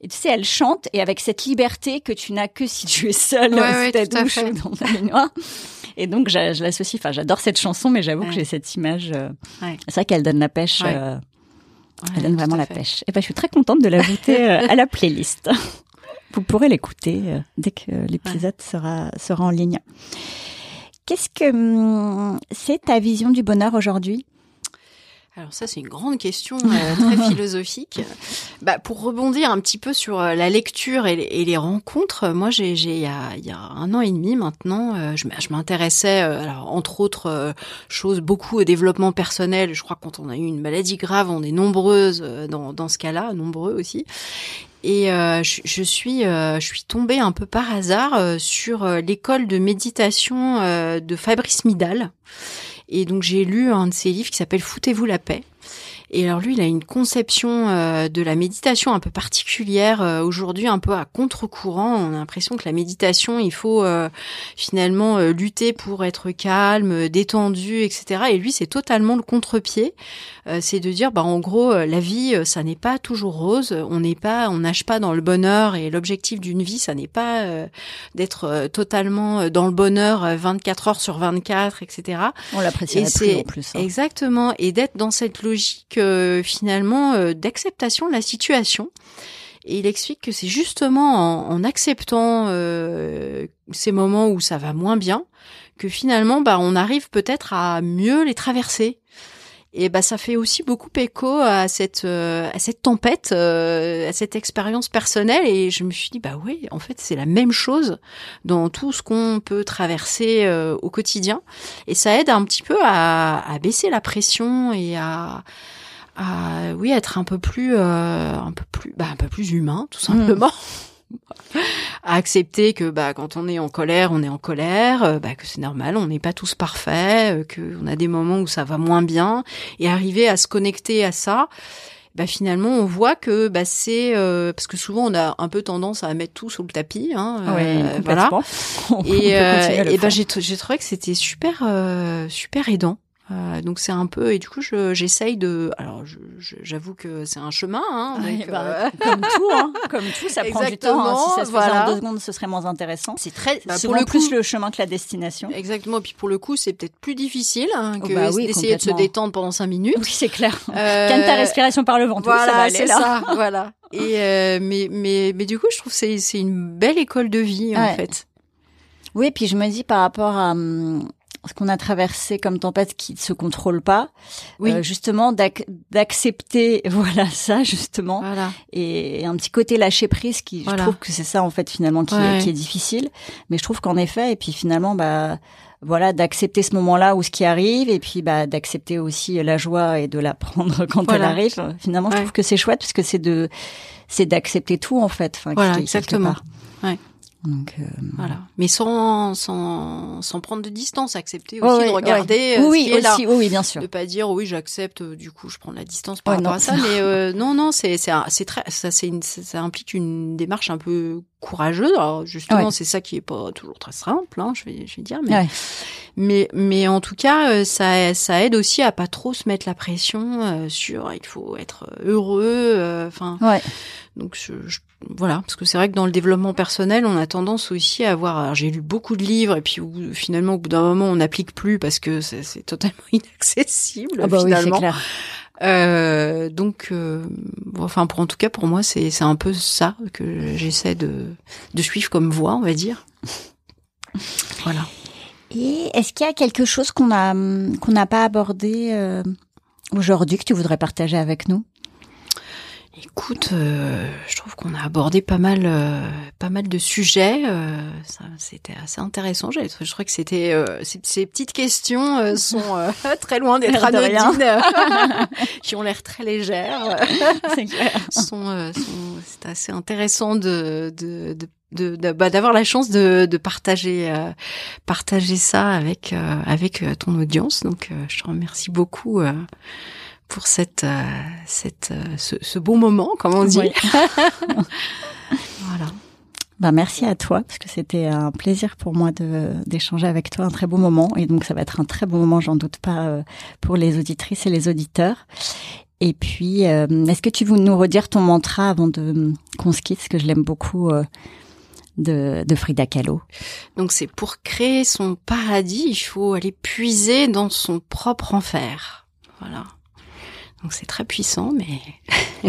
Et tu sais, elle chante et avec cette liberté que tu n'as que si tu es seule ouais, ta douche dans ta baignoire. Et donc, je, je l'associe. Enfin, j'adore cette chanson, mais j'avoue que j'ai cette image. Euh, c'est vrai qu'elle donne la pêche. Euh, elle donne vraiment la pêche. Et ben, je suis très contente de l'ajouter euh, à la playlist. Vous pourrez l'écouter dès que l'épisode sera, sera en ligne. Qu'est-ce que hum, c'est ta vision du bonheur aujourd'hui? Alors ça, c'est une grande question euh, très philosophique. Bah, pour rebondir un petit peu sur euh, la lecture et les, rencontres, moi, j'ai, il, y a, il y a un an et demi maintenant, euh, je, m'intéressais, alors entre autres choses, beaucoup au développement personnel. Je crois que quand on a eu une maladie grave, on est nombreuses dans, dans ce cas-là, nombreux aussi. Et je, je, suis, je suis tombée un peu par hasard sur l'école de méditation de Fabrice Midal. Et donc j'ai lu un de ses livres qui s'appelle Foutez-vous la paix. Et alors lui, il a une conception euh, de la méditation un peu particulière euh, aujourd'hui, un peu à contre-courant. On a l'impression que la méditation, il faut euh, finalement lutter pour être calme, détendu, etc. Et lui, c'est totalement le contre-pied. c'est de dire, bah en gros, la vie, ça n'est pas toujours rose. On n'est pas, on nage pas dans le bonheur. Et l'objectif d'une vie, ça n'est pas d'être totalement dans le bonheur 24 heures sur 24, etc. On l'apprécie plus en plus. Hein. Exactement. Et d'être dans cette logique finalement euh, d'acceptation de la situation. Et il explique que c'est justement en, acceptant euh, ces moments où ça va moins bien que finalement, bah, on arrive peut-être à mieux les traverser. Et bah ça fait aussi beaucoup écho à cette euh, à cette tempête, à cette expérience personnelle. Et je me suis dit bah oui, en fait c'est la même chose dans tout ce qu'on peut traverser au quotidien. Et ça aide un petit peu à, à baisser la pression et à à oui être un peu plus euh, un peu plus bah, un peu plus humain tout simplement. À accepter que bah quand on est en colère on est en colère euh, bah, que c'est normal on n'est pas tous parfaits euh, que on a des moments où ça va moins bien. Et arriver à se connecter à ça bah finalement on voit que bah c'est parce que souvent on a un peu tendance à mettre tout sur le tapis hein, oui, voilà. et, et bah j'ai j'ai trouvé que c'était super super aidant euh, donc c'est un peu et du coup j'essaye de alors j'avoue que c'est un chemin hein, bah, euh, comme tout hein, comme tout ça prend du temps hein. si ça se faisait en deux secondes ce serait moins intéressant. C'est très bah, pour le plus le chemin que la destination. Exactement et puis pour le coup c'est peut-être plus difficile hein, oh, que bah d'essayer de se détendre pendant cinq minutes. Oui c'est clair. Euh... ta respiration par le ventre. Voilà ça va aller là. ça, voilà. Et euh, mais mais mais du coup je trouve c'est c'est une belle école de vie en fait. Oui, puis je me dis par rapport à, hum, ce qu'on a traversé comme tempête qui ne se contrôle pas, oui. Euh, justement d'accepter voilà ça justement voilà. Et, un petit côté lâcher prise qui je trouve que c'est ça en fait finalement qui, est, qui est difficile, mais je trouve qu'en effet et puis finalement bah voilà d'accepter ce moment-là ou ce qui arrive et puis bah d'accepter aussi la joie et de la prendre quand elle arrive. Finalement, je trouve que c'est chouette parce que c'est de c'est d'accepter tout en fait. Enfin, voilà, exactement. Ouais. Donc euh, voilà, mais sans sans sans prendre de distance, accepter aussi de regarder euh, oui, ce qui est là. Oui, bien sûr. De pas dire oui, j'accepte, euh, du coup je prends la distance par rapport à ça, mais non non, c'est c'est c'est très ça c'est ça implique une démarche un peu courageuse. Alors justement, c'est ça qui est pas toujours très simple, hein, je vais je vais dire, mais mais mais en tout cas, ça ça aide aussi à pas trop se mettre la pression sur il faut être heureux, enfin. Donc je, je voilà, parce que c'est vrai que dans le développement personnel, on a tendance aussi à avoir. J'ai lu beaucoup de livres et puis finalement, au bout d'un moment, on n'applique plus parce que c'est totalement inaccessible ah bah finalement. Oui, clair. Euh, donc, euh, enfin, pour en tout cas, pour moi, c'est c'est un peu ça que j'essaie de de suivre comme voie, on va dire. voilà. Et est-ce qu'il y a quelque chose qu'on a qu'on n'a pas abordé euh, aujourd'hui que tu voudrais partager avec nous? Écoute, euh, je trouve qu'on a abordé pas mal, euh, pas mal de sujets. Euh, c'était assez intéressant. Je, je trouvais que c'était ces, ces, petites questions sont très loin d'être anodines, qui ont l'air très légères. c'est clair. sont, c'est assez intéressant de, de, de de, bah, d'avoir la chance de, de partager partager ça avec avec ton audience donc je te remercie beaucoup pour cette, euh, cette, euh, ce, ce, beau moment, comme on dit. voilà. Ben, merci à toi, parce que c'était un plaisir pour moi de, d'échanger avec toi, un très beau moment. Et donc, ça va être un très beau moment, j'en doute pas, euh, pour les auditrices et les auditeurs. Et puis, est-ce que tu veux nous redire ton mantra avant de qu'on se quitte, parce que je l'aime beaucoup de, de Frida Kahlo. Donc c'est pour créer son paradis, il faut aller puiser dans son propre enfer. Voilà. Donc c'est très puissant, mais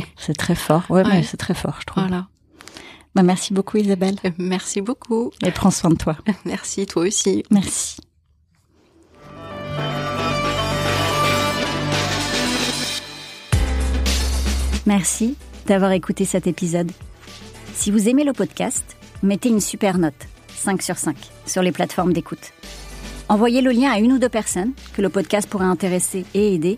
c'est très fort. Ouais, mais c'est très fort, je trouve. Voilà. Bah, merci beaucoup Isabelle. Merci beaucoup. Et prends soin de toi. Merci, toi aussi. Merci. Merci d'avoir écouté cet épisode. Si vous aimez le podcast, mettez une super note, 5 sur 5, sur les plateformes d'écoute. Envoyez le lien à une ou deux personnes que le podcast pourrait intéresser et aider,